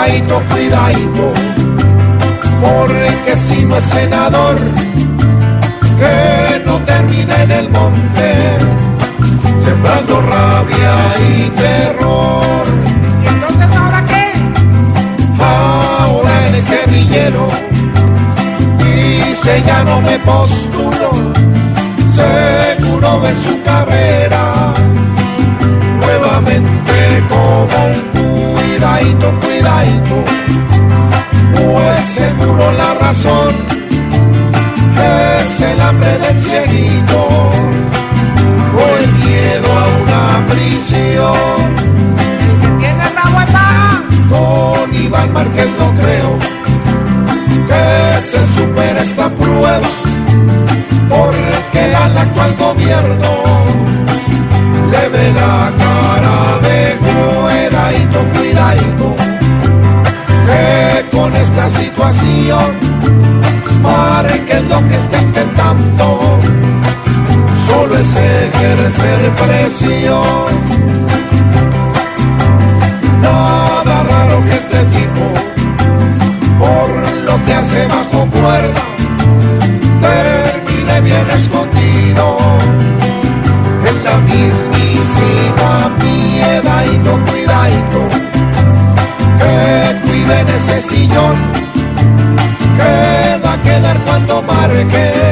cuidadito, cuidadito, porque si no es senador, que no termine en el monte, sembrando rabia y terror. ¿Y entonces ahora qué? Ahora él es guerrillero, dice ya no me postulo, seguro ve su carrera, nuevamente como un cuidadito, cuidadito, pues seguro la razón es el hambre del cieguito o el miedo a una prisión. ¿Tiene rabo de paja? Con Iván Márquez no creo que se supere esta prueba, porque al actual gobierno le ve esta situación Márquez lo que está intentando solo es ejercer presión. Nada raro que este tipo, por lo que hace bajo cuerda, termine bien escondido ese sillón. Que va a quedar cuando Márquez